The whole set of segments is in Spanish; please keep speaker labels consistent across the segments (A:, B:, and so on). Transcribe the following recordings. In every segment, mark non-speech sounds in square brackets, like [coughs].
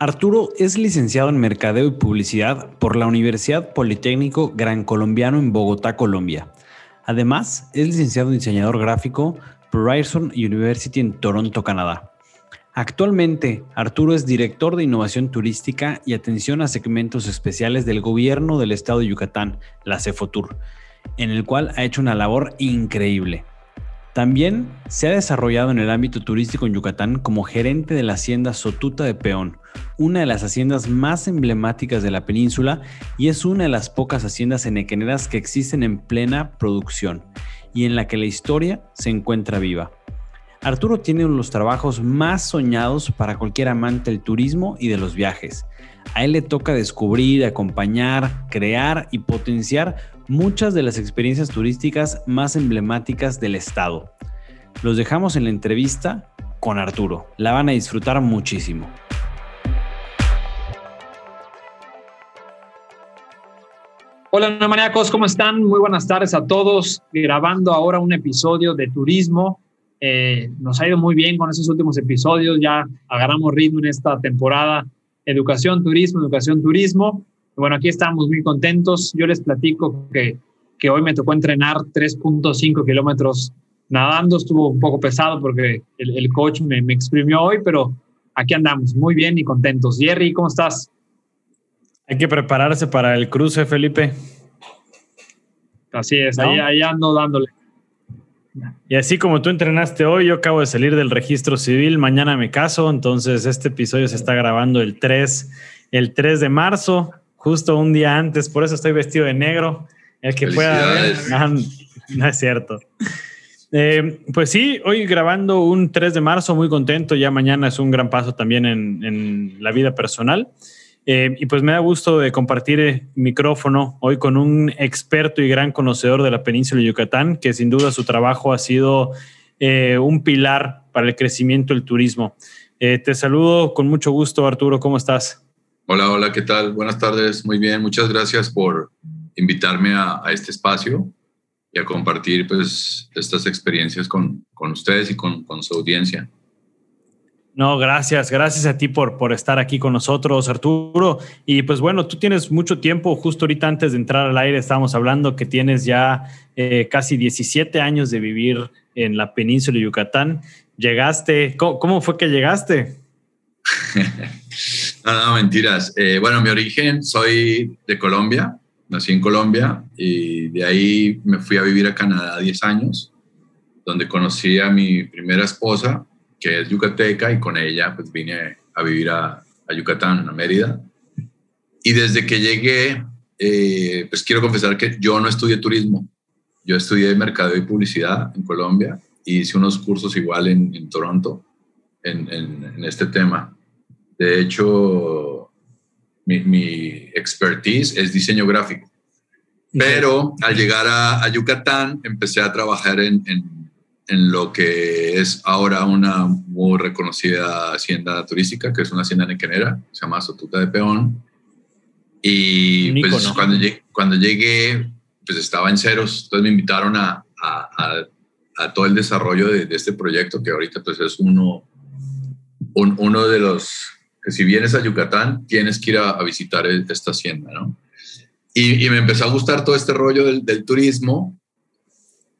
A: Arturo es licenciado en Mercadeo y Publicidad por la Universidad Politécnico Gran Colombiano en Bogotá, Colombia. Además, es licenciado en diseñador gráfico por Ryerson University en Toronto, Canadá. Actualmente, Arturo es director de innovación turística y atención a segmentos especiales del gobierno del estado de Yucatán, la Cefotur, en el cual ha hecho una labor increíble. También se ha desarrollado en el ámbito turístico en Yucatán como gerente de la hacienda Sotuta de Peón, una de las haciendas más emblemáticas de la península y es una de las pocas haciendas enequeneras que existen en plena producción y en la que la historia se encuentra viva. Arturo tiene uno de los trabajos más soñados para cualquier amante del turismo y de los viajes. A él le toca descubrir, acompañar, crear y potenciar muchas de las experiencias turísticas más emblemáticas del estado. Los dejamos en la entrevista con Arturo. La van a disfrutar muchísimo.
B: Hola, maníacos, ¿cómo están? Muy buenas tardes a todos. Grabando ahora un episodio de turismo. Eh, nos ha ido muy bien con esos últimos episodios. Ya agarramos ritmo en esta temporada. Educación, turismo, educación, turismo. Bueno, aquí estamos muy contentos. Yo les platico que, que hoy me tocó entrenar 3.5 kilómetros nadando. Estuvo un poco pesado porque el, el coach me, me, exprimió hoy, pero aquí andamos muy bien y contentos. Jerry, ¿cómo estás?
A: Hay que prepararse para el cruce, Felipe.
B: Así es, ahí, ahí ando dándole.
A: Y así como tú entrenaste hoy, yo acabo de salir del registro civil, mañana me caso, entonces este episodio se está grabando el 3, el 3 de marzo justo un día antes, por eso estoy vestido de negro. El que pueda ver, no, es cierto. Eh, pues sí, hoy grabando un 3 de marzo, muy contento. Ya mañana es un gran paso también en, en la vida personal. Eh, y pues me da gusto de compartir el micrófono hoy con un experto y gran conocedor de la península de Yucatán, que sin duda su trabajo ha sido eh, un pilar para el crecimiento del turismo. te saludo con mucho gusto, Arturo. ¿Cómo estás?
C: Hola, hola, ¿qué tal? Buenas tardes, muy bien, muchas gracias por invitarme a, este espacio y a compartir pues estas experiencias con, con ustedes y con, con, su audiencia.
A: No, gracias, gracias a ti por, por estar aquí con nosotros, Arturo. Y pues bueno, tú tienes mucho tiempo, justo ahorita antes de entrar al aire estábamos hablando que tienes ya eh, casi 17 años de vivir en la península de Yucatán. Llegaste, ¿cómo, fue que llegaste? [laughs]
C: no, no, mentiras. Eh, bueno, mi origen, soy de Colombia, nací en Colombia y de ahí me fui a vivir a Canadá 10 años, donde conocí a mi primera esposa, que es yucateca, y con ella pues vine a vivir a, Yucatán, a Mérida. Y desde que llegué, eh, pues quiero confesar que yo no estudié turismo, yo estudié mercadeo y publicidad en Colombia y hice unos cursos igual en, en Toronto en, en, este tema. De hecho, mi, mi, expertise es diseño gráfico. Pero al llegar a, Yucatán, empecé a trabajar en, en, lo que es ahora una muy reconocida hacienda turística, que es una hacienda nequenera, se llama Sotuta de Peón. Y pues, cuando, llegué, cuando llegué, pues estaba en ceros. Entonces me invitaron a, a, a todo el desarrollo de, de, este proyecto, que ahorita pues es uno uno de los que si vienes a Yucatán tienes que ir a, visitar esta hacienda, ¿no? Y, me empezó a gustar todo este rollo del, turismo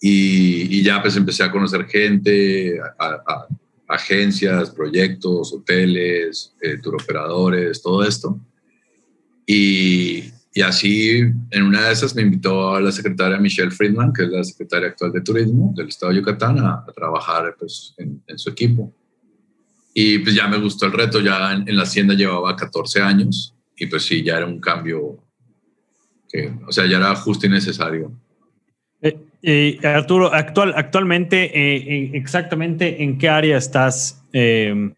C: y, ya pues empecé a conocer gente, a, agencias, proyectos, hoteles, eh, operadores, todo esto. Y, y, así, en una de esas me invitó a la secretaria Michelle Friedman, que es la secretaria actual de Turismo del Estado de Yucatán, a, trabajar pues, en, en, su equipo. Y pues ya me gustó el reto, ya en, la hacienda llevaba 14 años y pues sí, ya era un cambio que, o sea, ya era justo y necesario.
A: Eh, Eh, Arturo, actual, actualmente, eh, exactamente en qué área estás eh,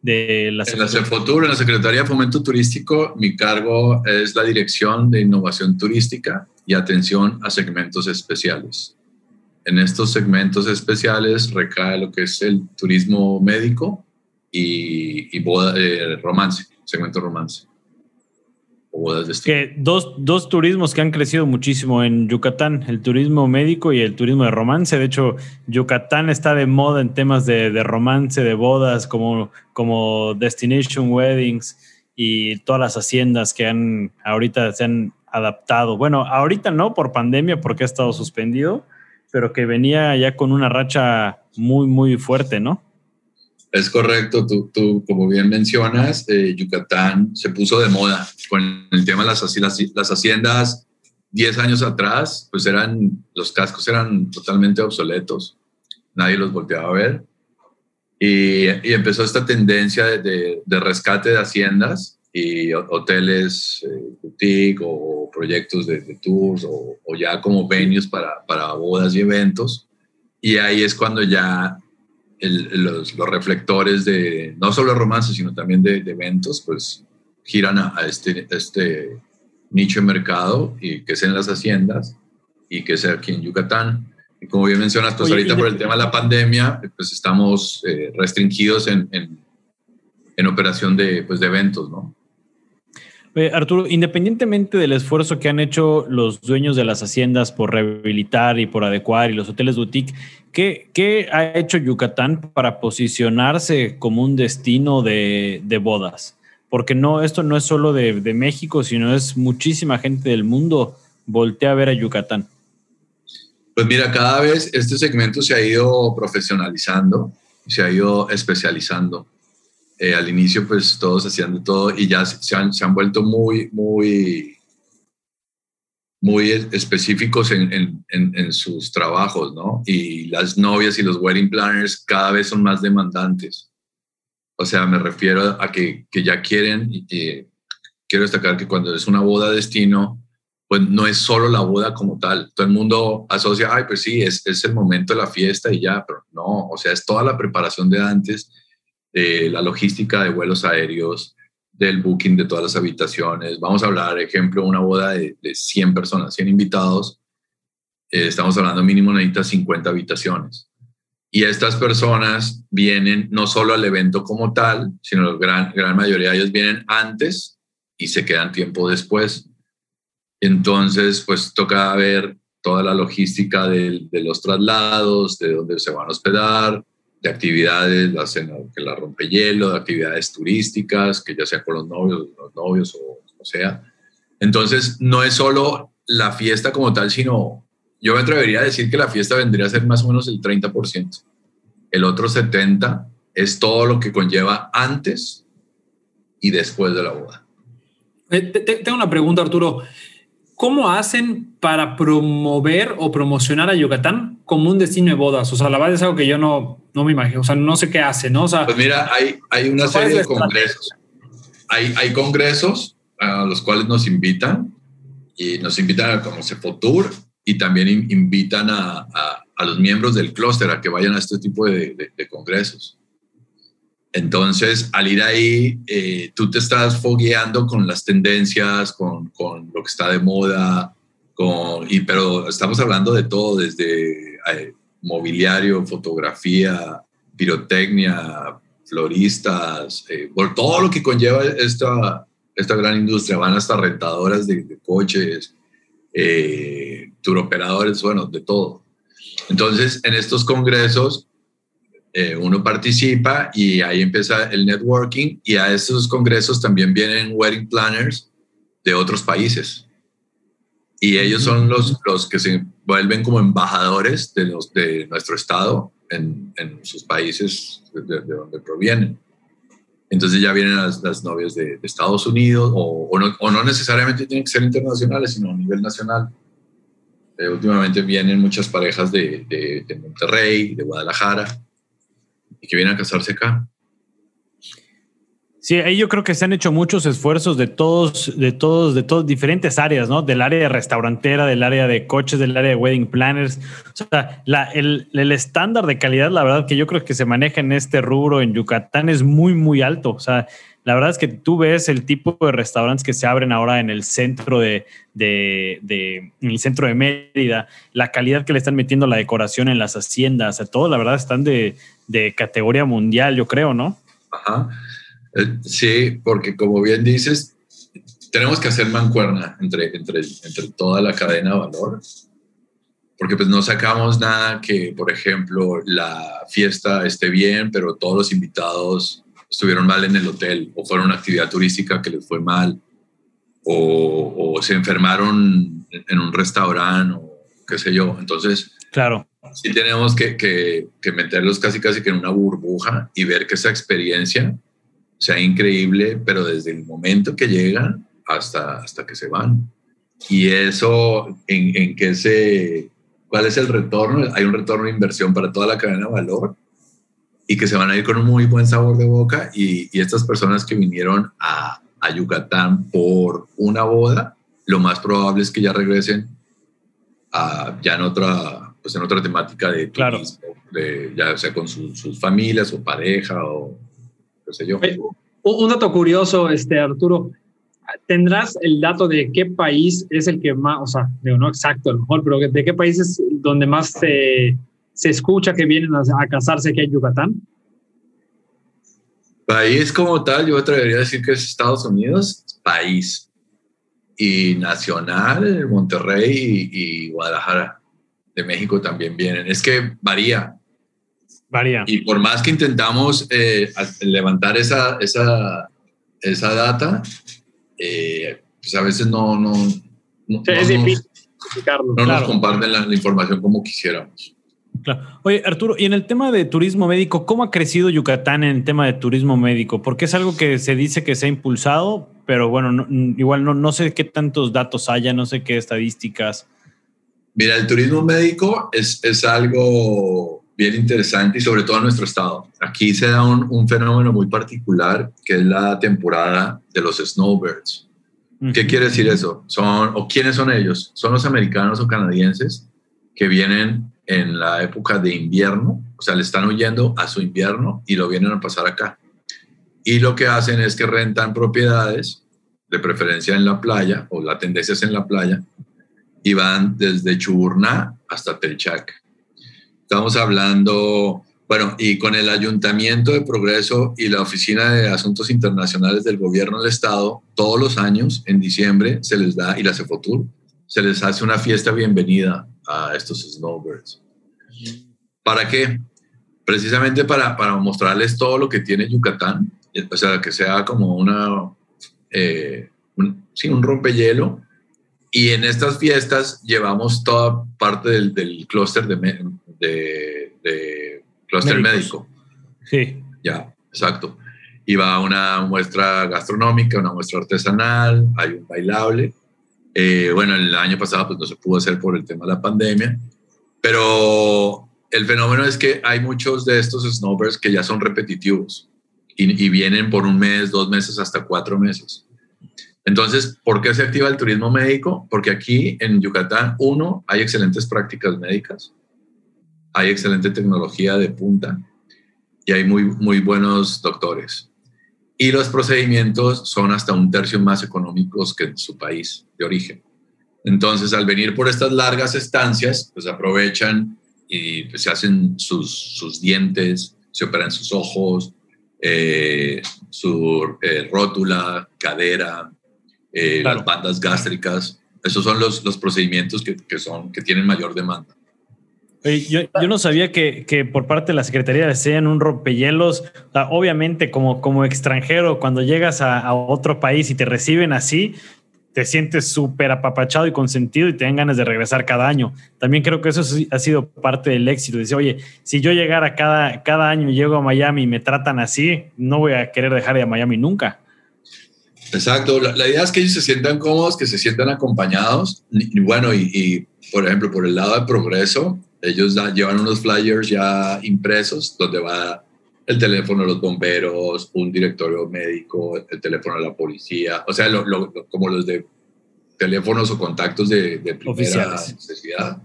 A: de la
C: En la CEFOTUR, en la Secretaría de Fomento Turístico, mi cargo es la dirección de innovación turística y atención a segmentos especiales. En estos segmentos especiales recae lo que es el turismo médico y, y boda, romance, segmento romance
A: que dos, dos, turismos que han crecido muchísimo en Yucatán, el turismo médico y el turismo de romance. De hecho, Yucatán está de moda en temas de, de romance, de bodas, como, como Destination Weddings y todas las haciendas que han ahorita se han adaptado. Bueno, ahorita no por pandemia porque ha estado suspendido, pero que venía ya con una racha muy, muy fuerte, ¿no?
C: Es correcto, tú, tú como bien mencionas, eh, Yucatán se puso de moda con el tema de las, las, haciendas 10 años atrás, pues eran, los cascos eran totalmente obsoletos, nadie los volteaba a ver. Y, y empezó esta tendencia de, de, rescate de haciendas y hoteles eh, boutique o proyectos de, tours o, o, ya como venues para, para bodas y eventos. Y ahí es cuando ya los, los, reflectores de no solo romances, sino también de, eventos, pues giran a, este, este nicho de mercado y que es en las haciendas y que es aquí en Yucatán. Y como bien mencionas, pues ahorita por el tema de la pandemia, pues estamos eh, restringidos en, en, en, operación de, pues, de eventos, ¿no?
A: Arturo, independientemente del esfuerzo que han hecho los dueños de las haciendas por rehabilitar y por adecuar y los hoteles boutique, ¿qué, ha hecho Yucatán para posicionarse como un destino de, bodas? Porque no, esto no es solo de, México, sino es muchísima gente del mundo voltea a ver a Yucatán.
C: Pues mira, cada vez este segmento se ha ido profesionalizando, se ha ido especializando. Eh, al inicio pues todos hacían todo y ya se han, se han vuelto muy, muy, muy específicos en, en, en, sus trabajos, ¿no? Y las novias y los wedding planners cada vez son más demandantes. O sea, me refiero a que, que ya quieren, y, quiero destacar que cuando es una boda destino, pues no es solo la boda como tal. Todo el mundo asocia, ay, pues sí, es, es el momento de la fiesta y ya, pero no, o sea, es toda la preparación de antes de la logística de vuelos aéreos, del booking de todas las habitaciones. Vamos a hablar, ejemplo, una boda de, 100 personas, 100 invitados. Eh, estamos hablando mínimo necesita 50 habitaciones. Y estas personas vienen no solo al evento como tal, sino la gran, gran mayoría de ellos vienen antes y se quedan tiempo después. Entonces, pues toca ver toda la logística de, de los traslados, de dónde se van a hospedar, de actividades, que la hielo, de actividades turísticas, que ya sea con los novios, los novios o o sea. Entonces, no es solo la fiesta como tal, sino yo me atrevería a decir que la fiesta vendría a ser más o menos el 30%. El otro 70% es todo lo que conlleva antes y después de la boda.
B: Eh, tengo una pregunta, Arturo. ¿Cómo hacen para promover o promocionar a Yucatán como un destino de bodas? O sea, la verdad es algo que yo no, no me imagino, o sea, no sé qué hace, ¿no? O sea,
C: pues mira, hay, hay una serie de congresos. Hay, hay congresos a los cuales nos invitan y nos invitan a como Cefotur y también invitan a, a, a, los miembros del clúster a que vayan a este tipo de, de, de congresos. Entonces, al ir ahí, eh, tú te estás fogueando con las tendencias, con, con, lo que está de moda, con, y, pero estamos hablando de todo, desde eh, mobiliario, fotografía, pirotecnia, floristas, eh, por todo lo que conlleva esta, esta gran industria. Van hasta rentadoras de, de coches, eh, turoperadores, bueno, de todo. Entonces, en estos congresos eh, uno participa y ahí empieza el networking y a estos congresos también vienen wedding planners de otros países. Y ellos son los, los que se vuelven como embajadores de, los, de nuestro estado en, en sus países de, donde provienen. Entonces ya vienen las, las novias de, Estados Unidos o, o, no, o, no, necesariamente tienen que ser internacionales, sino a nivel nacional. Eh, últimamente vienen muchas parejas de, de Monterrey, de Guadalajara, y que vienen a casarse acá.
A: Sí, ahí yo creo que se han hecho muchos esfuerzos de todos, de todos, de todas diferentes áreas, ¿no? Del área restaurantera, del área de coches, del área de wedding planners. O sea, la, el, el, estándar de calidad, la verdad que yo creo que se maneja en este rubro en Yucatán es muy, muy alto. O sea, la verdad es que tú ves el tipo de restaurantes que se abren ahora en el centro de, de, de en el centro de Mérida, la calidad que le están metiendo la decoración en las haciendas, o sea, todo la verdad están de, de categoría mundial, yo creo, ¿no?
C: Ajá. Eh, sí, porque como bien dices, tenemos que hacer mancuerna entre, entre, entre toda la cadena de valor, porque pues no sacamos nada que, por ejemplo, la fiesta esté bien, pero todos los invitados estuvieron mal en el hotel o fueron una actividad turística que les fue mal o, o se enfermaron en un restaurante o qué sé yo. Entonces,
A: claro.
C: sí tenemos que, que, que meterlos casi casi que en una burbuja y ver que esa experiencia sea increíble, pero desde el momento que llegan hasta, hasta que se van. Y eso, ¿en, en qué se, cuál es el retorno? Hay un retorno de inversión para toda la cadena de valor y que se van a ir con un muy buen sabor de boca. Y, y estas personas que vinieron a, a, Yucatán por una boda, lo más probable es que ya regresen a, ya en otra, pues en otra temática de turismo, claro. de, ya sea con su, sus familias o pareja o Sé yo.
B: Un dato curioso, este, Arturo, ¿tendrás el dato de qué país es el que más, o sea, digo, no exacto a lo mejor, pero de qué país es donde más se, se escucha que vienen a, a casarse aquí en Yucatán?
C: País como tal, yo atrevería a decir que es Estados Unidos, país. Y nacional, Monterrey y, y Guadalajara de México también vienen. Es que varía,
A: Varía.
C: Y por más que intentamos eh, levantar esa, esa, esa data, eh, pues a veces no, no, no,
B: sí, es
C: no,
B: difícil
C: no claro. nos comparten la, la, información como quisiéramos.
A: Claro. Oye, Arturo, y en el tema de turismo médico, ¿cómo ha crecido Yucatán en el tema de turismo médico? Porque es algo que se dice que se ha impulsado, pero bueno, no, igual no, no sé qué tantos datos haya, no sé qué estadísticas.
C: Mira, el turismo médico es, es algo bien interesante y sobre todo en nuestro estado. Aquí se da un, un, fenómeno muy particular que es la temporada de los snowbirds. Uh -huh. ¿Qué quiere decir eso? Son, ¿O quiénes son ellos? Son los americanos o canadienses que vienen en la época de invierno, o sea, le están huyendo a su invierno y lo vienen a pasar acá. Y lo que hacen es que rentan propiedades, de preferencia en la playa, o la tendencia es en la playa, y van desde Chuburná hasta Telchac. Estamos hablando, bueno, y con el Ayuntamiento de Progreso y la Oficina de Asuntos Internacionales del Gobierno del Estado, todos los años, en diciembre, se les da, y la Cefotur, se les hace una fiesta bienvenida a estos snowbirds. ¿Para qué? Precisamente para, para mostrarles todo lo que tiene Yucatán, o sea, que sea como una, eh, un, sí, un rompehielo. Y en estas fiestas llevamos toda parte del, del clúster de, de, de clúster médico.
A: Sí.
C: Ya, exacto. Y va una muestra gastronómica, una muestra artesanal, hay un bailable. Eh, bueno, el año pasado pues no se pudo hacer por el tema de la pandemia, pero el fenómeno es que hay muchos de estos snowbirds que ya son repetitivos y, y vienen por un mes, dos meses, hasta cuatro meses. Entonces, ¿por qué se activa el turismo médico? Porque aquí en Yucatán, uno, hay excelentes prácticas médicas, hay excelente tecnología de punta y hay muy, muy buenos doctores. Y los procedimientos son hasta un tercio más económicos que en su país de origen. Entonces, al venir por estas largas estancias, pues aprovechan y pues, se hacen sus, sus dientes, se operan sus ojos, eh, su eh, rótula, cadera, eh, claro. las bandas gástricas. Esos son los, los procedimientos que, que, son, que tienen mayor demanda.
A: Oye, yo, yo, no sabía que, que, por parte de la Secretaría desean un rompehielos. O sea, obviamente, como, como extranjero, cuando llegas a, a, otro país y te reciben así, te sientes súper apapachado y consentido y te dan ganas de regresar cada año. También creo que eso ha sido parte del éxito. Dice, oye, si yo llegara cada, cada año y llego a Miami y me tratan así, no voy a querer dejar de ir a Miami nunca.
C: Exacto, la, la, idea es que ellos se sientan cómodos, que se sientan acompañados. Y, bueno, y, y, por ejemplo, por el lado de progreso, ellos da, llevan unos flyers ya impresos donde va el teléfono de los bomberos, un directorio médico, el teléfono de la policía, o sea, como los de teléfonos o contactos de, primera necesidad.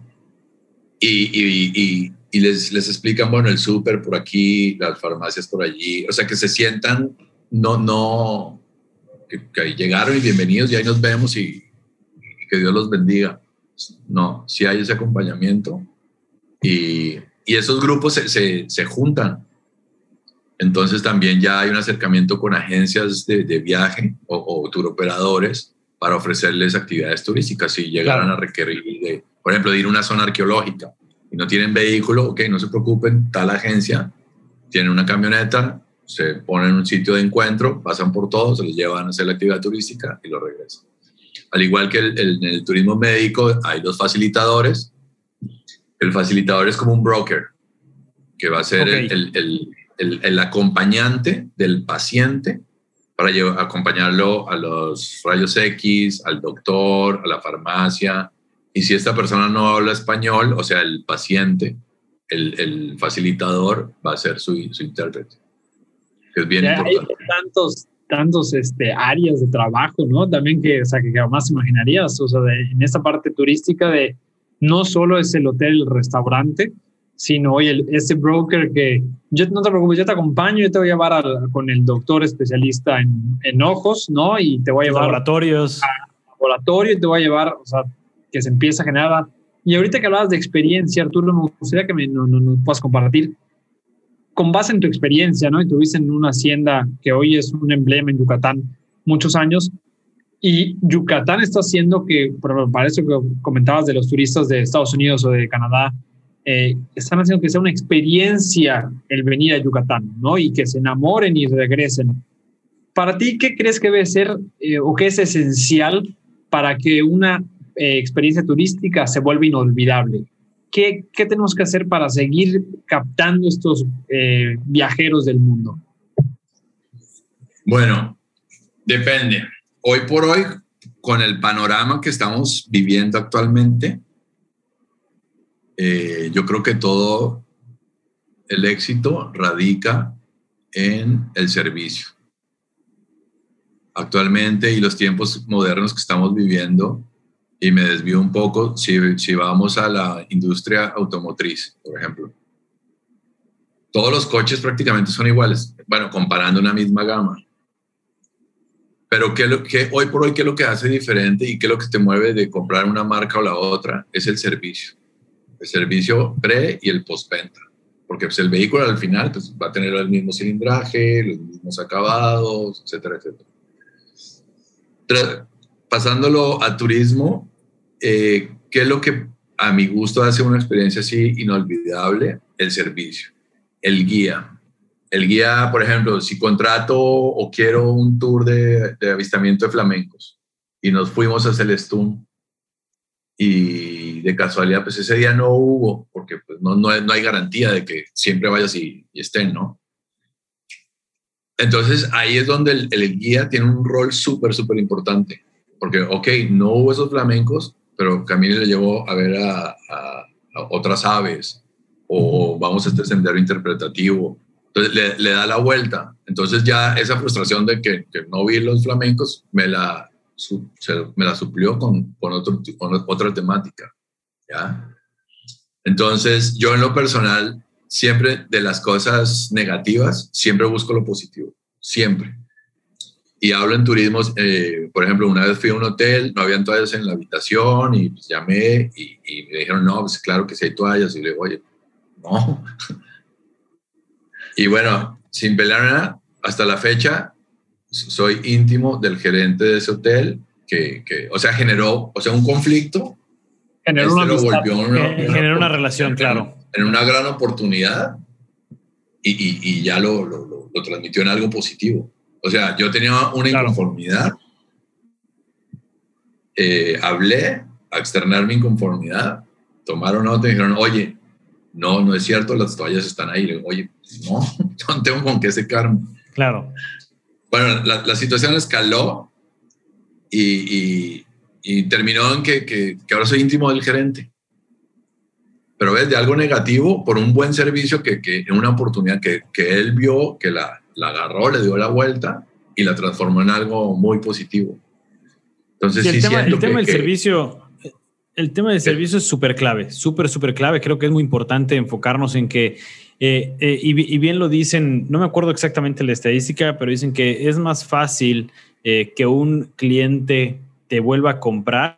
C: Y, les, les, explican, bueno, el súper por aquí, las farmacias por allí, o sea, que se sientan, no, no, que, llegaron y bienvenidos y ahí nos vemos y, que Dios los bendiga. No, si hay ese acompañamiento y, esos grupos se, se juntan entonces también ya hay un acercamiento con agencias de, viaje o, o turoperadores para ofrecerles actividades turísticas si llegaran a requerir, de, por ejemplo, de ir a una zona arqueológica y no tienen vehículo, ok, no se preocupen, tal agencia tiene una camioneta, se ponen en un sitio de encuentro, pasan por todo, se los llevan a hacer la actividad turística y lo regresan. Al igual que en el, turismo médico hay los facilitadores. El facilitador es como un broker, que va a ser el, el, acompañante del paciente para acompañarlo a los rayos X, al doctor, a la farmacia. Y si esta persona no habla español, o sea, el paciente, el, facilitador va a ser su, su intérprete. Es bien importante.
B: Hay tantos, tantos este, áreas de trabajo, ¿no? También que, o sea, que jamás imaginarías, o sea, en esta parte turística de no solo es el hotel, el restaurante, sino, oye, ese broker que, yo no te preocupes, yo te acompaño, yo te voy a llevar con el doctor especialista en, en, ojos, ¿no? Y te voy a llevar
A: laboratorios.
B: A laboratorio y te voy a llevar, o sea, que se empieza a generar. Y ahorita que hablabas de experiencia, Arturo, me gustaría que me no, no, puedas compartir con base en tu experiencia, ¿no? Y tuviste en una hacienda que hoy es un emblema en Yucatán muchos años. Y Yucatán está haciendo que, para eso que comentabas de los turistas de Estados Unidos o de Canadá, eh, están haciendo que sea una experiencia el venir a Yucatán, ¿no? Y que se enamoren y regresen. Para ti, ¿qué crees que debe ser eh, o qué es esencial para que una eh, experiencia turística se vuelva inolvidable? ¿Qué, ¿Qué, tenemos que hacer para seguir captando estos viajeros del mundo?
C: Bueno, depende. Hoy por hoy, con el panorama que estamos viviendo actualmente, eh, yo creo que todo el éxito radica en el servicio. Actualmente y los tiempos modernos que estamos viviendo, y me desvío un poco, si, si vamos a la industria automotriz, por ejemplo, todos los coches prácticamente son iguales, bueno, comparando una misma gama. Pero ¿qué, lo, que hoy por hoy, ¿qué es lo que hace diferente y qué es lo que te mueve de comprar una marca o la otra? Es el servicio el servicio pre y el postventa. Porque pues, el vehículo al final pues, va a tener el mismo cilindraje, los mismos acabados, etcétera, etcétera. pasándolo a turismo, eh, ¿qué es lo que a mi gusto hace una experiencia así inolvidable? El servicio, el guía. El guía, por ejemplo, si contrato o quiero un tour de, de avistamiento de flamencos y nos fuimos a Celestún y de casualidad, pues ese día no hubo, porque pues no, no, hay garantía de que siempre vayas y, estén, ¿no? Entonces ahí es donde el, guía tiene un rol súper, súper importante, porque, ok, no hubo esos flamencos, pero Camille le llevó a ver a, otras aves, o vamos a este sendero interpretativo, entonces le, da la vuelta. Entonces ya esa frustración de que, no vi los flamencos, me la, me la suplió con, con, otro, con otra temática. ¿ya? Entonces, yo en lo personal, siempre de las cosas negativas, siempre busco lo positivo, siempre. Y hablo en turismo, eh, por ejemplo, una vez fui a un hotel, no habían toallas en la habitación y pues, llamé y, y, me dijeron, no, pues claro que sí hay toallas. Y le digo, oye, no. [laughs] y bueno, sin pelear nada, hasta la fecha soy íntimo del gerente de ese hotel, que, que o sea, generó, o sea, un conflicto.
A: Generó una, una, una, relación, claro.
C: En una gran oportunidad y, y, y ya lo, lo, lo, transmitió en algo positivo. O sea, yo tenía una inconformidad, eh, hablé a externar mi inconformidad, tomaron nota y dijeron, oye, no, no es cierto, las toallas están ahí. Le digo, oye, no, [laughs] no tengo con qué secarme.
A: Claro.
C: Bueno, la, situación escaló y, terminó en que, ahora soy íntimo del gerente. pero ves de algo negativo por un buen servicio que, que una oportunidad que, que él vio, que la, la, agarró, le dio la vuelta y la transformó en algo muy positivo.
A: Entonces, sí, el tema, el tema del servicio, el tema del servicio es súper clave, súper, súper clave. Creo que es muy importante enfocarnos en que, eh, eh, y, bien lo dicen, no me acuerdo exactamente la estadística, pero dicen que es más fácil eh, que un cliente te vuelva a comprar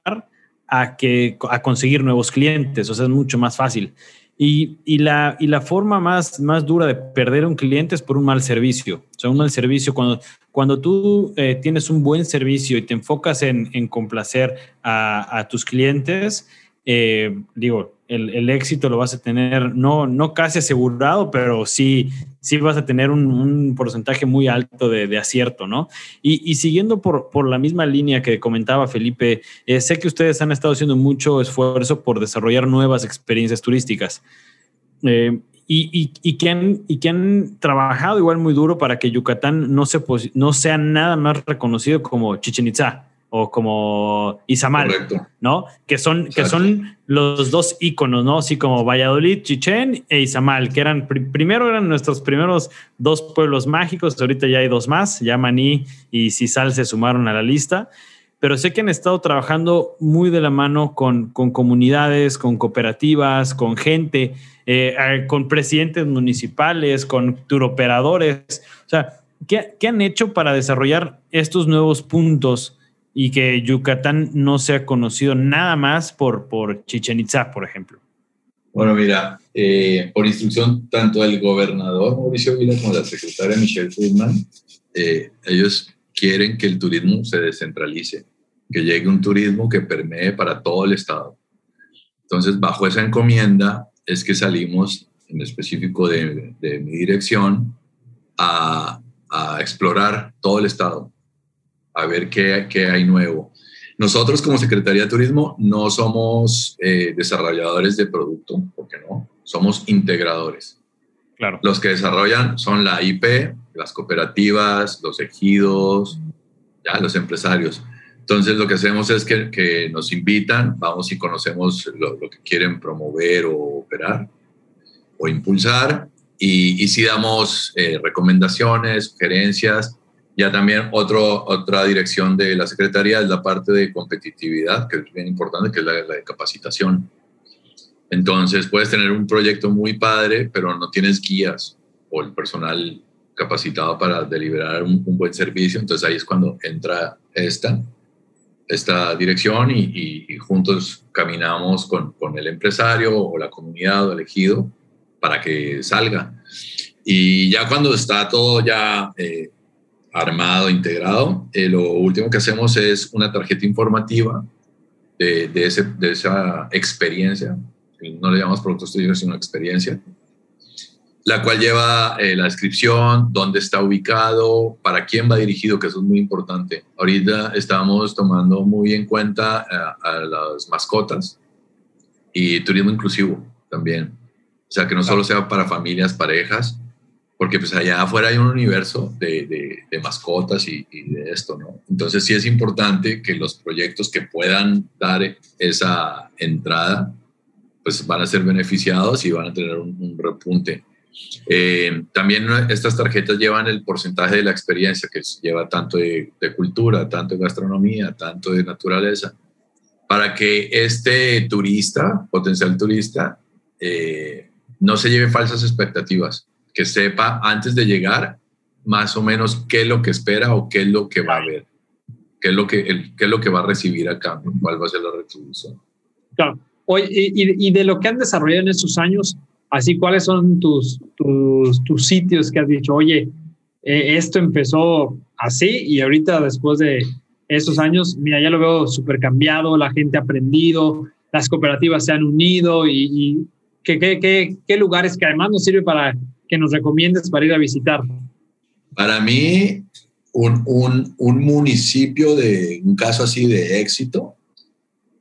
A: a, que, a conseguir nuevos clientes, o sea, es mucho más fácil. Y, la, y la forma más, más dura de perder un cliente es por un mal servicio. O sea, un mal servicio, cuando, cuando tú eh, tienes un buen servicio y te enfocas en, en complacer a, a, tus clientes, eh, digo, el, el, éxito lo vas a tener, no, no casi asegurado, pero sí, sí vas a tener un, un porcentaje muy alto de, de acierto, ¿no? Y, y, siguiendo por, por la misma línea que comentaba Felipe, eh, sé que ustedes han estado haciendo mucho esfuerzo por desarrollar nuevas experiencias turísticas. Eh, y, y, y, que han, y que han trabajado igual muy duro para que Yucatán no, se, no sea nada más reconocido como Chichen Itza o como Izamal, ¿no? Que son, que son los dos íconos, ¿no? Así como Valladolid, Chichén e Izamal, que eran, primero eran nuestros primeros dos pueblos mágicos, ahorita ya hay dos más, ya Maní y Cisal se sumaron a la lista, pero sé que han estado trabajando muy de la mano con, con comunidades, con cooperativas, con gente, eh, con presidentes municipales, con turoperadores, o sea, ¿qué, ¿qué han hecho para desarrollar estos nuevos puntos? Y que Yucatán no sea conocido nada más por, por Chichen Itza, por ejemplo?
C: Bueno, mira, eh, por instrucción tanto del gobernador Mauricio Vila como la secretaria Michelle Friedman, eh, ellos quieren que el turismo se descentralice, que llegue un turismo que permee para todo el estado. Entonces, bajo esa encomienda es que salimos, en específico de, de mi dirección, a, a explorar todo el estado a ver qué, qué hay nuevo. Nosotros como Secretaría de Turismo no somos eh, desarrolladores de producto, porque no, somos integradores.
A: Claro.
C: Los que desarrollan son la IP, las cooperativas, los ejidos, ya los empresarios. Entonces lo que hacemos es que, que nos invitan, vamos y conocemos lo, lo, que quieren promover o operar o impulsar y, y sí damos eh, recomendaciones, sugerencias ya también otro, otra dirección de la Secretaría es la parte de competitividad, que es bien importante, que es la, de capacitación. Entonces, puedes tener un proyecto muy padre, pero no tienes guías o el personal capacitado para deliberar un, buen servicio. Entonces, ahí es cuando entra esta, esta dirección y, juntos caminamos con, con, el empresario o la comunidad o elegido para que salga. Y ya cuando está todo ya eh, armado, integrado. Eh, lo último que hacemos es una tarjeta informativa de, de, ese, de esa experiencia. No le llamamos productos turísticos, sino experiencia. La cual lleva eh, la descripción, dónde está ubicado, para quién va dirigido, que eso es muy importante. Ahorita estamos tomando muy en cuenta a, a las mascotas y turismo inclusivo también. O sea, que no solo sea para familias, parejas, porque pues allá afuera hay un universo de, de, de mascotas y, y, de esto, ¿no? Entonces sí es importante que los proyectos que puedan dar esa entrada, pues van a ser beneficiados y van a tener un, un repunte. Eh, también estas tarjetas llevan el porcentaje de la experiencia, que lleva tanto de, de cultura, tanto de gastronomía, tanto de naturaleza, para que este turista, potencial turista, eh, no se lleve falsas expectativas que sepa antes de llegar más o menos qué es lo que espera o qué es lo que va a ver, qué es lo que, el, qué es lo que va a recibir a cambio, cuál va a ser la retribución.
B: Claro. Oye, y, y, de lo que han desarrollado en estos años, así, ¿cuáles son tus, tus, tus sitios que has dicho, oye, eh, esto empezó así y ahorita después de esos años, mira, ya lo veo súper cambiado, la gente ha aprendido, las cooperativas se han unido y, y ¿qué, qué, qué, qué lugares que además nos sirve para que nos recomiendes para ir a visitar?
C: Para mí, un, un, un municipio de un caso así de éxito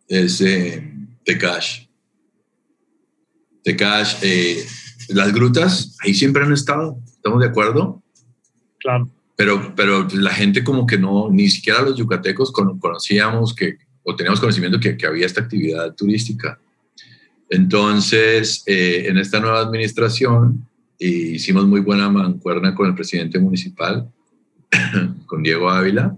C: es eh, Tecash. Tecash, eh, las grutas ahí siempre han estado, ¿estamos de acuerdo?
B: Claro.
C: Pero, pero la gente como que no, ni siquiera los yucatecos conocíamos que, o teníamos conocimiento que, que había esta actividad turística. Entonces, eh, en esta nueva administración hicimos muy buena mancuerna con el presidente municipal, [coughs] con Diego Ávila,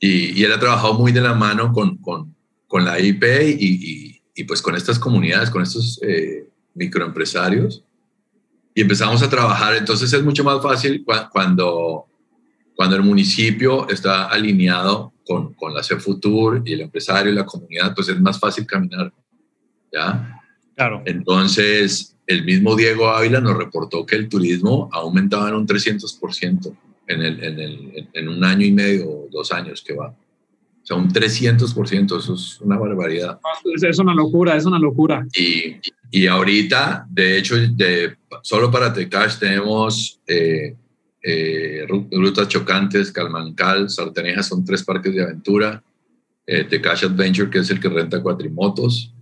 C: y, él ha trabajado muy de la mano con, con, con la IP y, y, pues con estas comunidades, con estos eh, microempresarios, y empezamos a trabajar. Entonces es mucho más fácil cuando, cuando el municipio está alineado con, con la CEFUTUR y el empresario y la comunidad, pues es más fácil caminar. ¿ya?
B: Claro.
C: Entonces, el mismo Diego Ávila nos reportó que el turismo ha aumentado en un 300% en, el, en, el, en un año y medio o dos años que va. O sea, un 300%, eso es una barbaridad.
B: Es una locura, es una locura.
C: Y, y ahorita, de hecho, de, solo para Tecash tenemos eh, eh, rutas chocantes, Calmancal, Sarteneja, son tres parques de aventura, eh, Tecash Adventure, que es el que renta cuatrimotos,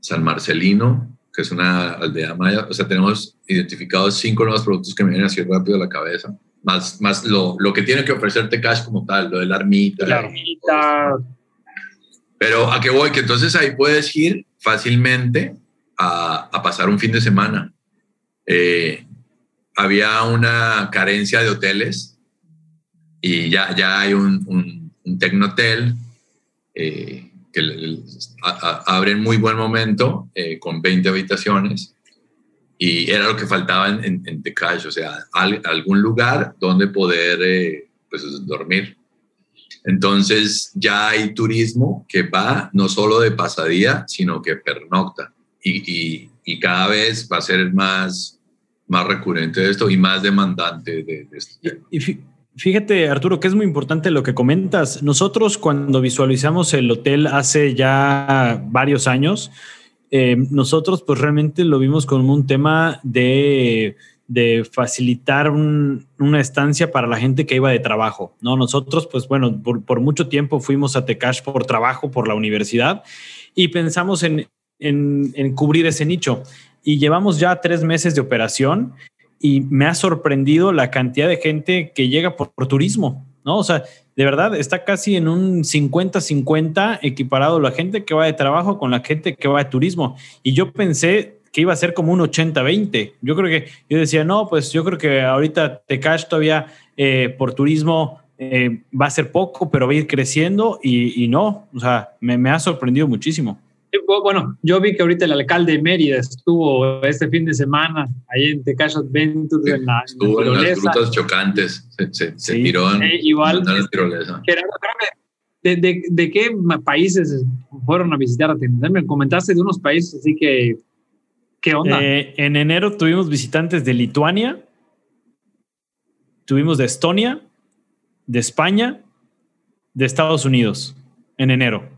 C: San Marcelino, que es una aldea maya, o sea, tenemos identificados cinco nuevos productos que me vienen así rápido a la cabeza, más, más lo, lo que tiene que ofrecer Tecash como tal, lo de la ermita.
B: La ermita.
C: Pero a qué voy, que entonces ahí puedes ir fácilmente a, pasar un fin de semana. Eh, había una carencia de hoteles y ya, ya hay un, un, un tecnotel eh, que abre en muy buen momento eh, con 20 habitaciones y era lo que faltaba en, en, en o sea, algún lugar donde poder pues, dormir. Entonces ya hay turismo que va no solo de pasadía, sino que pernocta y, cada vez va a ser más, más recurrente esto y más demandante de, esto.
A: Fíjate, Arturo, que es muy importante lo que comentas. Nosotros cuando visualizamos el hotel hace ya varios años, eh, nosotros pues realmente lo vimos como un tema de, de facilitar una estancia para la gente que iba de trabajo. ¿no? Nosotros pues bueno, por, mucho tiempo fuimos a Tecash por trabajo, por la universidad y pensamos en, en, cubrir ese nicho. Y llevamos ya tres meses de operación y me ha sorprendido la cantidad de gente que llega por, turismo, ¿no? O sea, de verdad está casi en un 50-50 equiparado la gente que va de trabajo con la gente que va de turismo. Y yo pensé que iba a ser como un 80-20. Yo creo que, yo decía, no, pues yo creo que ahorita Tecash todavía eh, por turismo eh, va a ser poco, pero va a ir creciendo y, no, o sea, me ha sorprendido muchísimo.
B: Bueno, yo vi que ahorita el alcalde de Mérida estuvo este fin de semana ahí en Tecash Adventure. en la,
C: estuvo en, las rutas chocantes, se, tiró en,
B: igual, la tirolesa. ¿de, de, de, qué países fueron a visitar a Me comentaste de unos países, así que, ¿qué onda?
A: Eh, en enero tuvimos visitantes de Lituania, tuvimos de Estonia, de España, de Estados Unidos, en enero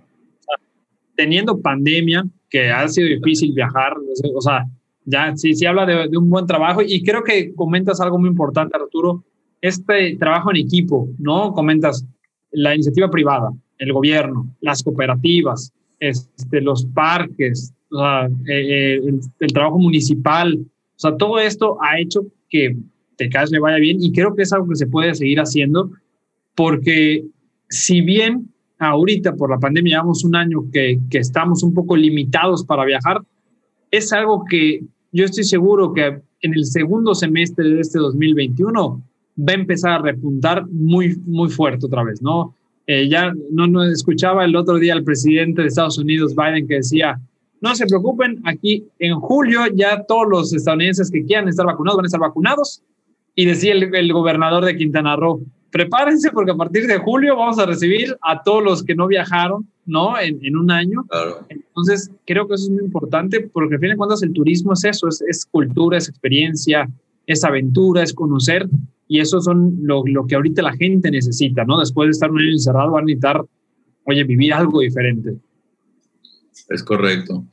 B: teniendo pandemia, que ha sido difícil viajar, o sea, ya sí, sí habla de, un buen trabajo y creo que comentas algo muy importante, Arturo, este trabajo en equipo, ¿no? Comentas la iniciativa privada, el gobierno, las cooperativas, este, los parques, eh, eh, el, trabajo municipal, o sea, todo esto ha hecho que Tecas le vaya bien y creo que es algo que se puede seguir haciendo porque si bien ahorita por la pandemia llevamos un año que, que estamos un poco limitados para viajar, es algo que yo estoy seguro que en el segundo semestre de este 2021 va a empezar a repuntar muy, muy fuerte otra vez, ¿no? Eh, ya no, no escuchaba el otro día al presidente de Estados Unidos, Biden, que decía, no se preocupen, aquí en julio ya todos los estadounidenses que quieran estar vacunados van a estar vacunados. Y decía el, el gobernador de Quintana Roo, prepárense porque a partir de julio vamos a recibir a todos los que no viajaron, ¿no? En, en un año. Entonces, creo que eso es muy importante porque al fin de cuentas el turismo es eso, es, es, cultura, es experiencia, es aventura, es conocer y eso son lo, lo, que ahorita la gente necesita, ¿no? Después de estar un año encerrado, van a necesitar, oye, vivir algo diferente.
C: Es correcto.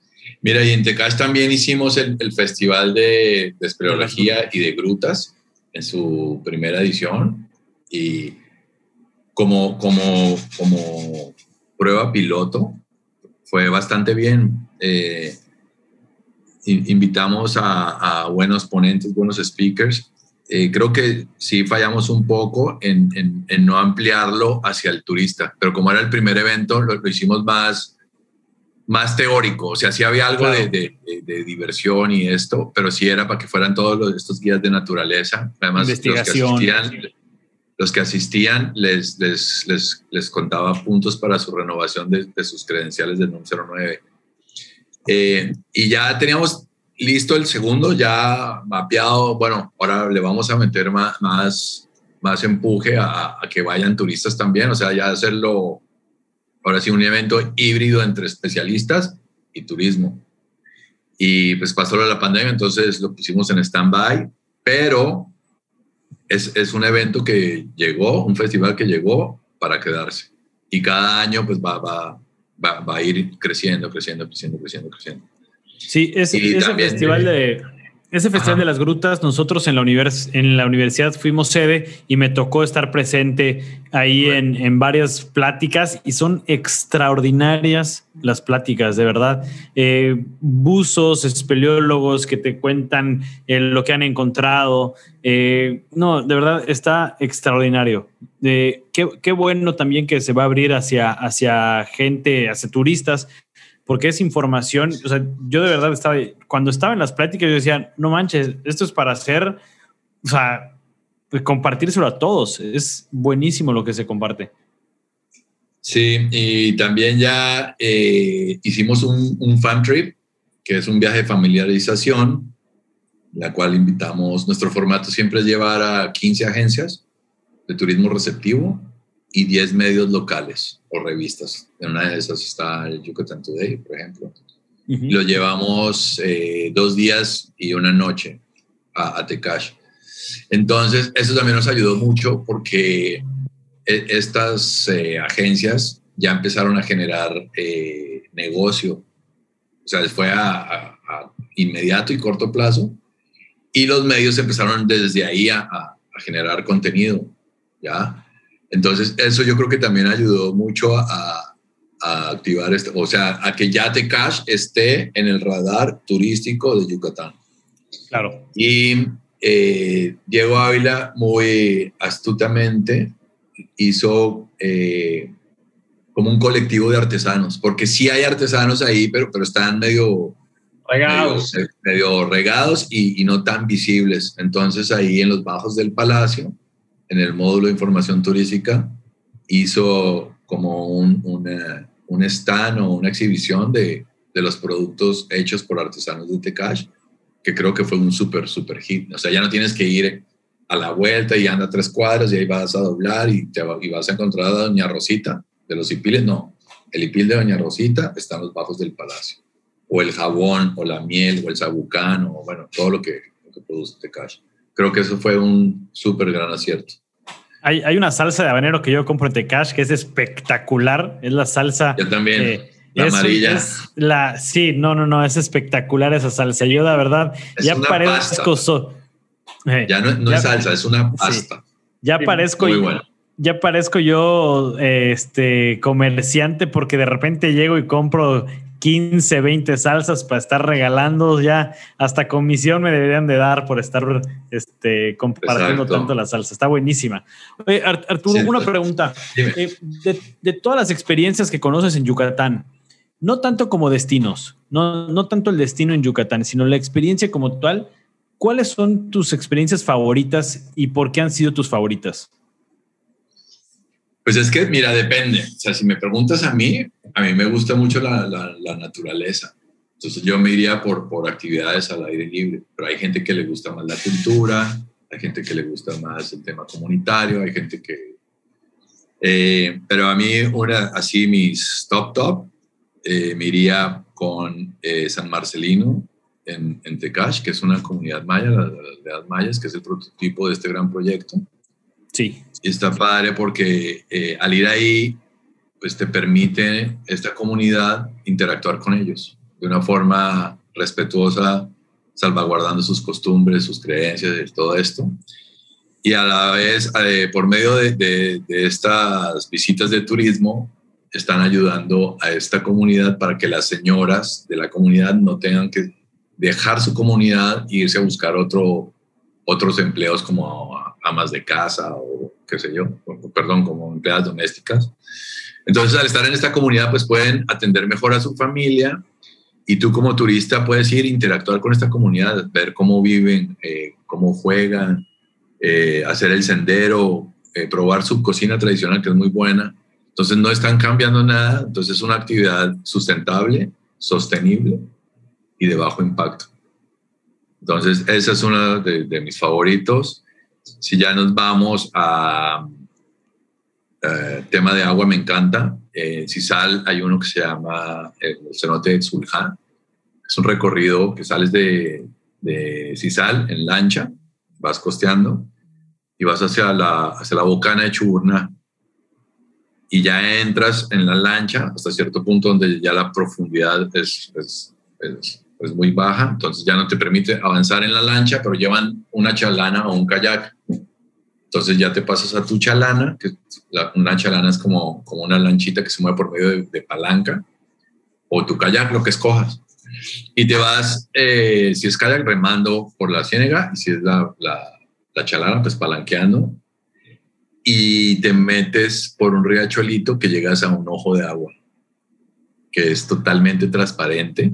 C: Mira, y en Tecash también hicimos el, el Festival de, de Espeleología y de Grutas en su primera edición y como, como, como prueba piloto fue bastante bien. Eh, invitamos a, buenos ponentes, buenos speakers. Eh, creo que sí fallamos un poco en, no ampliarlo hacia el turista, pero como era el primer evento, lo, hicimos más, más teórico, o sea, sí había algo de, de, diversión y esto, pero sí era para que fueran todos los, estos guías de naturaleza. Además,
A: Investigación.
C: Los que asistían, los que asistían les, les, les, les, contaba puntos para su renovación de, sus credenciales del número 09. Eh, y ya teníamos listo el segundo, ya mapeado. Bueno, ahora le vamos a meter más, más, más empuje a, a que vayan turistas también, o sea, ya hacerlo ahora sí un evento híbrido entre especialistas y turismo. Y pues pasó la pandemia, entonces lo pusimos en stand-by, pero es, es, un evento que llegó, un festival que llegó para quedarse. Y cada año pues va, va, va, va a ir creciendo, creciendo, creciendo, creciendo, creciendo.
A: Sí, es, ese festival de ese Festival de las Grutas, nosotros en la, en la universidad fuimos sede y me tocó estar presente ahí en, varias pláticas y son extraordinarias las pláticas, de verdad. Eh, buzos, espeleólogos que te cuentan eh, lo que han encontrado. Eh, no, de verdad está extraordinario. qué, qué, bueno también que se va a abrir hacia, hacia gente, hacia turistas porque es información, o sea, yo de verdad estaba, cuando estaba en las pláticas, yo decía, no manches, esto es para hacer, o sea, pues, compartírselo a todos, es buenísimo lo que se comparte.
C: Sí, y también ya eh, hicimos un, un, fan trip, que es un viaje de familiarización, la cual invitamos, nuestro formato siempre es llevar a 15 agencias de turismo receptivo y 10 medios locales o revistas. En una de esas está el Yucatán Today, por ejemplo. Lo llevamos eh, dos días y una noche a, a Tecash. Entonces, eso también nos ayudó mucho porque e, estas eh, agencias ya empezaron a generar eh, negocio. O sea, fue a, a, inmediato y corto plazo. Y los medios empezaron desde ahí a generar contenido. ¿ya? Entonces, eso yo creo que también ayudó mucho a, activar esto, o sea, a que Yate Cash esté en el radar turístico de Yucatán.
A: Claro.
C: Y eh, Diego Ávila muy astutamente hizo eh, como un colectivo de artesanos, porque sí hay artesanos ahí, pero, pero están medio
B: regados,
C: medio, regados y, y, no tan visibles. Entonces ahí en los bajos del palacio en el módulo de información turística, hizo como un, un stand o una exhibición de, de, los productos hechos por artesanos de Tecash, que creo que fue un súper, súper hit. O sea, ya no tienes que ir a la vuelta y anda tres cuadras y ahí vas a doblar y, te, vas a encontrar a Doña Rosita de los hipiles. No, el hipil de Doña Rosita está en los bajos del palacio. O el jabón, o la miel, o el sabucán, o bueno, todo que, lo que produce Tecash creo que eso fue un súper gran acierto.
A: Hay, hay, una salsa de habanero que yo compro en Tecash que es espectacular. Es la salsa.
C: Yo también. Eh, la amarilla.
A: la, sí, no, no, no, es espectacular esa salsa. Yo, la verdad, ya parezco.
C: Eh, ya no, es salsa, es una pasta.
A: ya parezco. Muy bueno. Ya parezco yo este comerciante porque de repente llego y compro 15, 20 salsas para estar regalando ya hasta comisión me deberían de dar por estar este, compartiendo tanto la salsa. Está buenísima. Arturo, una pregunta. Eh, de, todas las experiencias que conoces en Yucatán, no tanto como destinos, no, no tanto el destino en Yucatán, sino la experiencia como tal, ¿cuáles son tus experiencias favoritas y por qué han sido tus favoritas?
C: Pues es que, mira, depende. O sea, si me preguntas a mí, a mí me gusta mucho la, la, naturaleza. Entonces yo me iría por, por actividades al aire libre. Pero hay gente que le gusta más la cultura, hay gente que le gusta más el tema comunitario, hay gente que... Eh, pero a mí, una, así mis top top, eh, me iría con eh, San Marcelino en, en Tecash, que es una comunidad maya, las las mayas, que es el prototipo de este gran proyecto.
A: Sí.
C: Está padre porque eh, al ir ahí, pues te permite esta comunidad interactuar con ellos de una forma respetuosa, salvaguardando sus costumbres, sus creencias, todo esto. Y a la vez, eh, por medio de, de, de estas visitas de turismo, están ayudando a esta comunidad para que las señoras de la comunidad no tengan que dejar su comunidad e irse a buscar otro, otros empleos como amas de casa o qué sé yo, perdón, como empleadas domésticas. Entonces, al estar en esta comunidad, pues pueden atender mejor a su familia y tú como turista puedes ir, interactuar con esta comunidad, ver cómo viven, eh, cómo juegan, eh, hacer el sendero, eh, probar su cocina tradicional, que es muy buena. Entonces, no están cambiando nada. Entonces, es una actividad sustentable, sostenible y de bajo impacto. Entonces, esa es una de, de mis favoritos. Si ya nos vamos a eh, tema de agua me encanta. En Cisal hay uno que se llama el cenote de Zulja. Es un recorrido que sales de, de Cisal en lancha, vas costeando y vas hacia la, hacia la bocana de Chuburná. Y ya entras en la lancha hasta cierto punto donde ya la profundidad es, es muy baja, entonces ya no te permite avanzar en la lancha, pero llevan una chalana o un kayak entonces ya te pasas a tu chalana, que una chalana es como, como una lanchita que se mueve por medio de, palanca, o tu kayak, lo que escojas. Y te vas, eh, si es kayak, remando por la ciénega, y si es la, la, la chalana, pues palanqueando. Y te metes por un riachuelito que llegas a un ojo de agua, que es totalmente transparente.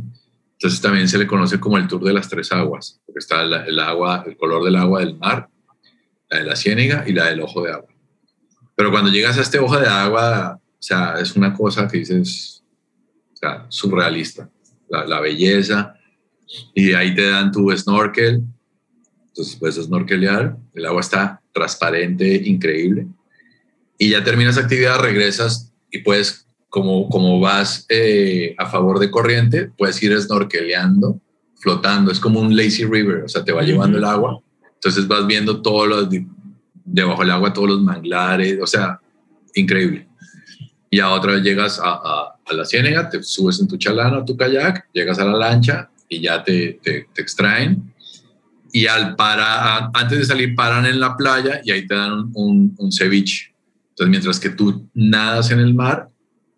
C: Entonces también se le conoce como el tour de las tres aguas, porque está el agua, el color del agua del mar, la de la ciénega y la del ojo de agua. Pero cuando llegas a este ojo de agua, o sea, es una cosa que dices, o sea, surrealista, la, la belleza, y ahí te dan tu snorkel, entonces puedes snorkelear, el agua está transparente, increíble, y ya terminas actividad, regresas y puedes, como, como vas eh, a favor de corriente, puedes ir snorkeleando, flotando, es como un lazy river, o sea, te va llevando el agua entonces vas viendo todos los, debajo del agua, todos los manglares, o sea, increíble. Y a otra vez llegas a, a, la ciénega, te subes en tu chalano, a tu kayak, llegas a la lancha y ya te, te, extraen. Y al para, antes de salir paran en la playa y ahí te dan un, un, ceviche. Entonces, mientras que tú nadas en el mar,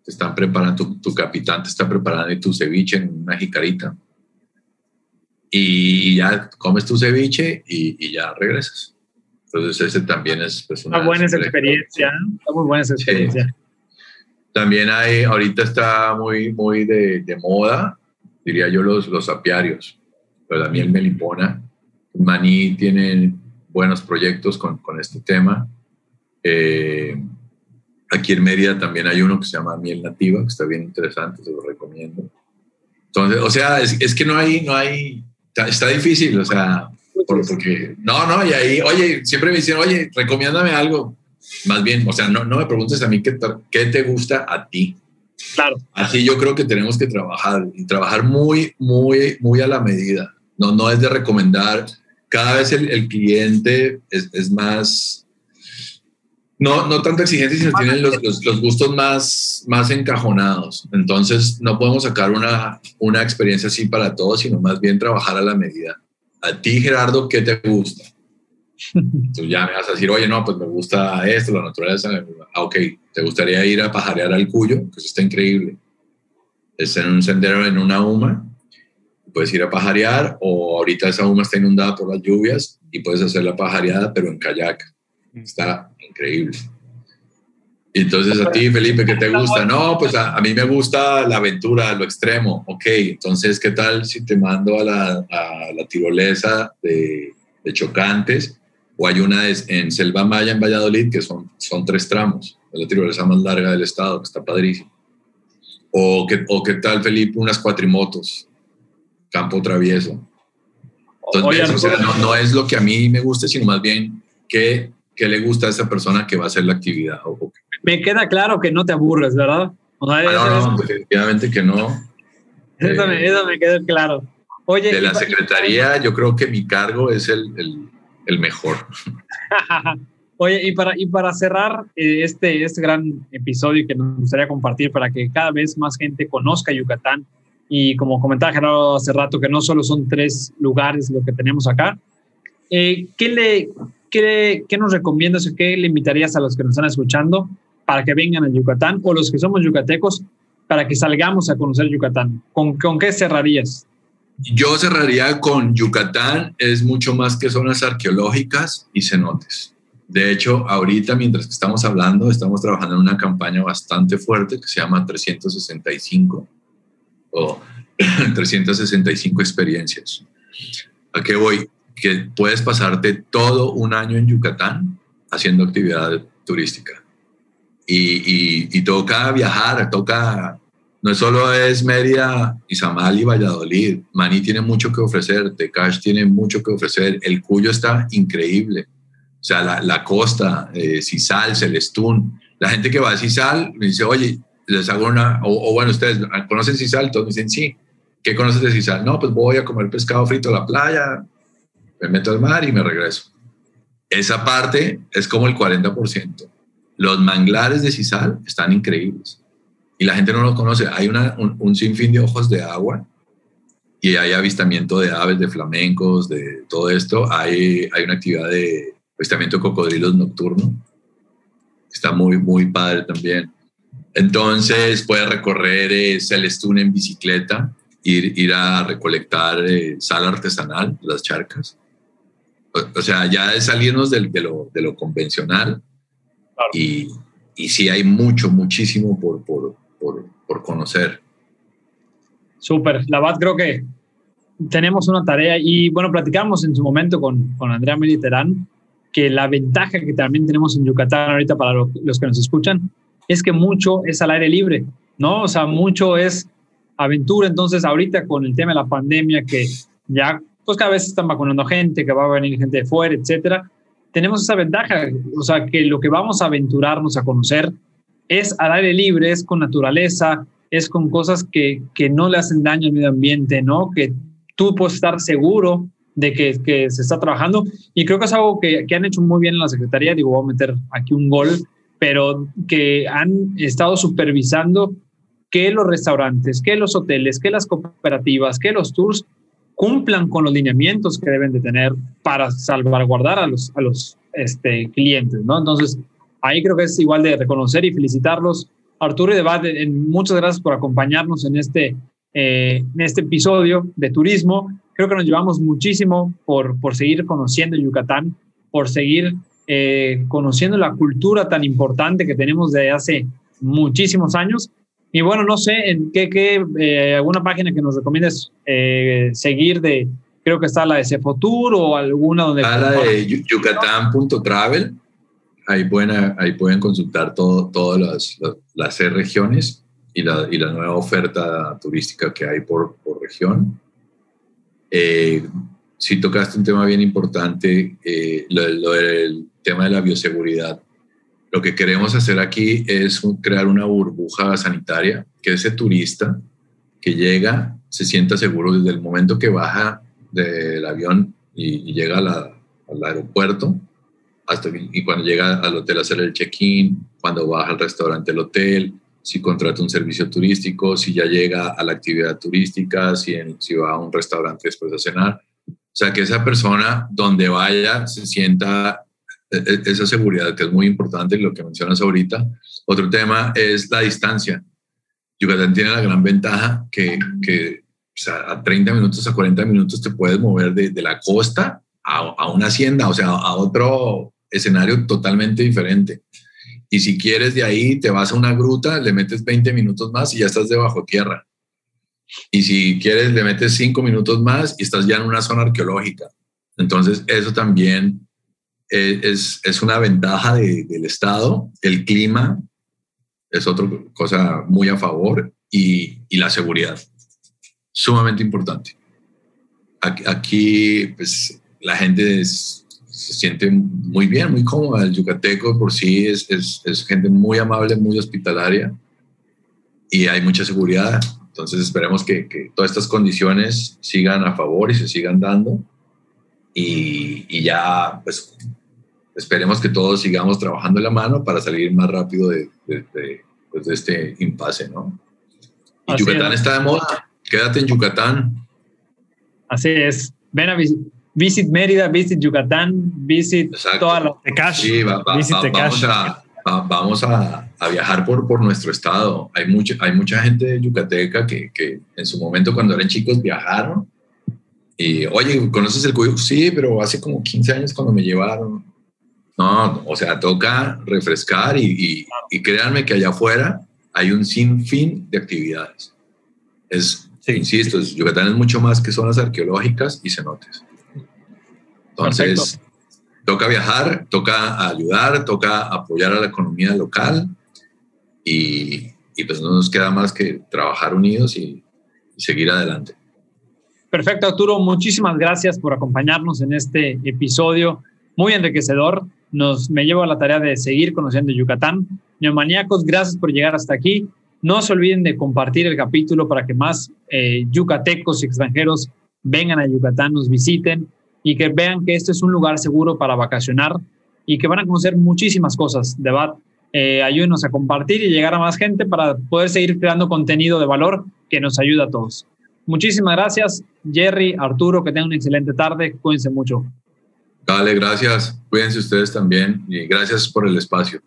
C: te están preparando, tu, tu capitán te está preparando tu ceviche en una jicarita y ya comes tu ceviche y, ya regresas. Entonces ese también es pues,
B: una, buena experiencia, muy buena experiencia.
C: También hay, ahorita está muy, muy de, de, moda, diría yo, los, los apiarios, pero la miel melipona. Maní tiene buenos proyectos con, con este tema. Eh, aquí en Mérida también hay uno que se llama Miel Nativa, que está bien interesante, se lo recomiendo. Entonces, o sea, es, es que no hay, no hay, está, difícil, o sea, porque no, no, y ahí, oye, siempre me dicen, oye, recomiéndame algo. Más bien, o sea, no, no me preguntes a mí qué, qué te gusta a ti.
B: Claro.
C: Así yo creo que tenemos que trabajar y trabajar muy, muy, muy a la medida. No, no es de recomendar. Cada vez el, el cliente es, es, más, no, no tanto exigente, sino tienen los, los, los, gustos más, más encajonados. Entonces, no podemos sacar una, una experiencia así para todos, sino más bien trabajar a la medida. A ti, Gerardo, ¿qué te gusta? Tú ya me vas a decir, oye, no, pues me gusta esto, la naturaleza. Ah, ok, ¿te gustaría ir a pajarear al Cuyo? Pues está increíble. Es en un sendero, en una UMA. Puedes ir a pajarear o ahorita esa UMA está inundada por las lluvias y puedes hacer la pajareada, pero en kayak Está increíble. Entonces a ti, Felipe, ¿qué te gusta? No, pues a, mí me gusta la aventura, lo extremo. Ok, entonces, ¿qué tal si te mando a la, a la tirolesa de, de, Chocantes? O hay una en Selva Maya, en Valladolid, que son, son tres tramos. Es la tirolesa más larga del estado, que está padrísimo. O ¿qué, o qué tal, Felipe, unas cuatrimotos, campo travieso. Entonces, o sea, no, no es lo que a mí me guste, sino más bien que qué le gusta a esa persona que va a hacer la actividad.
B: Me queda claro que no te aburres, ¿verdad?
C: Ah, no, definitivamente que no.
B: Eso, me, eso, me, queda claro. Oye,
C: de la secretaría, yo creo que mi cargo es el, el, el mejor. [laughs]
B: Oye, y para, y para cerrar eh, este, este gran episodio que nos gustaría compartir para que cada vez más gente conozca Yucatán, y como comentaba Gerardo hace rato, que no solo son tres lugares lo que tenemos acá, eh, ¿qué, le, qué, qué nos recomiendas o qué le invitarías a los que nos están escuchando para que vengan a Yucatán o los que somos yucatecos para que salgamos a conocer Yucatán? ¿Con, con qué cerrarías?
C: Yo cerraría con Yucatán, es mucho más que zonas arqueológicas y cenotes. De hecho, ahorita, mientras que estamos hablando, estamos trabajando en una campaña bastante fuerte que se llama 365 o [laughs] 365 experiencias. ¿A qué voy? Que puedes pasarte todo un año en Yucatán haciendo actividad turística. Y, y, toca viajar, toca, no solo es Mérida, Izamal y Valladolid, Maní tiene mucho que ofrecer, Tecash tiene mucho que ofrecer, el Cuyo está increíble, o sea, la, la costa, eh, Celestún, la gente que va a Cisal me dice, oye, les hago una, o, bueno, ustedes conocen Cisal, todos me dicen, sí, ¿qué conoces de Cisal? No, pues voy a comer pescado frito a la playa, me meto al mar y me regreso. Esa parte es como el 40%. Los manglares de Cisal están increíbles y la gente no los conoce. Hay una, un, sinfín de ojos de agua y hay avistamiento de aves, de flamencos, de todo esto. Hay, hay una actividad de avistamiento de cocodrilos nocturno. Está muy, muy padre también. Entonces puedes recorrer eh, Celestún en bicicleta, ir, ir a recolectar eh, sal artesanal, las charcas. O, sea, ya es salirnos de, lo, de lo convencional y, y sí hay mucho, muchísimo por, por, por, por conocer.
B: Súper, la verdad creo que tenemos una tarea y bueno, platicamos en su momento con, con Andrea Mediterrán que la ventaja que también tenemos en Yucatán ahorita para los que nos escuchan es que mucho es al aire libre, ¿no? O sea, mucho es aventura. Entonces, ahorita con el tema de la pandemia, que ya, pues cada vez están vacunando gente, que va a venir gente de fuera, etcétera, tenemos esa ventaja, o sea, que lo que vamos a aventurarnos a conocer es al aire libre, es con naturaleza, es con cosas que, que no le hacen daño al medio ambiente, ¿no? Que tú puedes estar seguro de que, que se está trabajando. Y creo que es algo que, que han hecho muy bien en la Secretaría. Digo, voy a meter aquí un gol pero que han estado supervisando que los restaurantes, que los hoteles, que las cooperativas, que los tours cumplan con los lineamientos que deben de tener para salvaguardar a los, a los este, clientes, ¿no? Entonces, ahí creo que es igual de reconocer y felicitarlos. Arturo y Debate, muchas gracias por acompañarnos en este, eh, en este episodio de turismo. Creo que nos llevamos muchísimo por, por seguir conociendo Yucatán, por seguir eh, conociendo la cultura tan importante que tenemos de hace muchísimos años. Y bueno, no sé, en qué, qué eh, alguna página que nos recomiendes eh, seguir de, creo que está la de Cefotur o alguna donde...
C: Está la de yucatán.travel, ahí pueden, ahí pueden consultar todas las, las, seis regiones y la, y la, nueva oferta turística que hay por, por región. si tocaste un tema bien importante, lo, lo, del tema de la bioseguridad. Lo que queremos hacer aquí es crear una burbuja sanitaria, que ese turista que llega se sienta seguro desde el momento que baja del avión y, llega al aeropuerto, hasta y cuando llega al hotel a hacer el check-in, cuando baja al restaurante del hotel, si contrata un servicio turístico, si ya llega a la actividad turística, si, si va a un restaurante después de cenar. O sea, que esa persona donde vaya se sienta esa seguridad que es muy importante, lo que mencionas ahorita. Otro tema es la distancia. Yucatán tiene la gran ventaja que, que a 30 minutos, a 40 minutos te puedes mover de, de la costa a, a, una hacienda, o sea, a otro escenario totalmente diferente. Y si quieres de ahí, te vas a una gruta, le metes 20 minutos más y ya estás debajo tierra. Y si quieres, le metes 5 minutos más y estás ya en una zona arqueológica. Entonces, eso también es, es, una ventaja del Estado. El clima es otra cosa muy a favor y, y la seguridad, sumamente importante. Aquí, pues, la gente se siente muy bien, muy cómoda. El yucateco por sí es, es, es gente muy amable, muy hospitalaria y hay mucha seguridad. Entonces esperemos que, que, todas estas condiciones sigan a favor y se sigan dando. Y, y, ya, pues esperemos que todos sigamos trabajando en la mano para salir más rápido de, pues, de, este impasse, ¿no? Y Yucatán está de moda, quédate en Yucatán.
B: Así es, ven a visit Mérida, visit Yucatán, visit toda la
C: Sí, vamos, a, vamos a, a, viajar por, por nuestro estado. Hay, mucho, hay mucha gente de yucateca que, que en su momento cuando eran chicos viajaron y, oye, ¿conoces el Cuyo? Sí, pero hace como 15 años cuando me llevaron No, o sea, toca refrescar y, créanme que allá afuera hay un sinfín de actividades. Es, insisto, Yucatán es mucho más que zonas arqueológicas y cenotes. Entonces, toca viajar, toca ayudar, toca apoyar a la economía local y, pues no nos queda más que trabajar unidos y seguir adelante.
B: Perfecto, Arturo. Muchísimas gracias por acompañarnos en este episodio muy enriquecedor. Nos, me llevo a la tarea de seguir conociendo Yucatán. Neomaníacos, gracias por llegar hasta aquí. No se olviden de compartir el capítulo para que más eh, yucatecos y extranjeros vengan a Yucatán, nos visiten y que vean que este es un lugar seguro para vacacionar y que van a conocer muchísimas cosas. De verdad, eh, ayúdenos a compartir y llegar a más gente para poder seguir creando contenido de valor que nos ayuda a todos. Muchísimas gracias, Jerry, Arturo, que tengan una excelente tarde. Cuídense mucho.
C: Dale, gracias. Cuídense ustedes también y gracias por el espacio.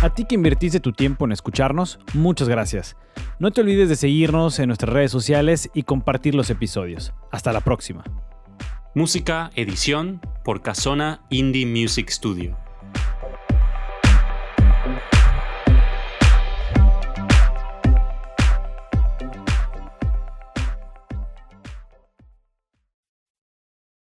A: A ti que invertiste tu tiempo en escucharnos, muchas gracias. No te olvides de seguirnos en nuestras redes sociales y compartir los episodios. Hasta la próxima.
D: Música, edición por Casona Indie Music Studio.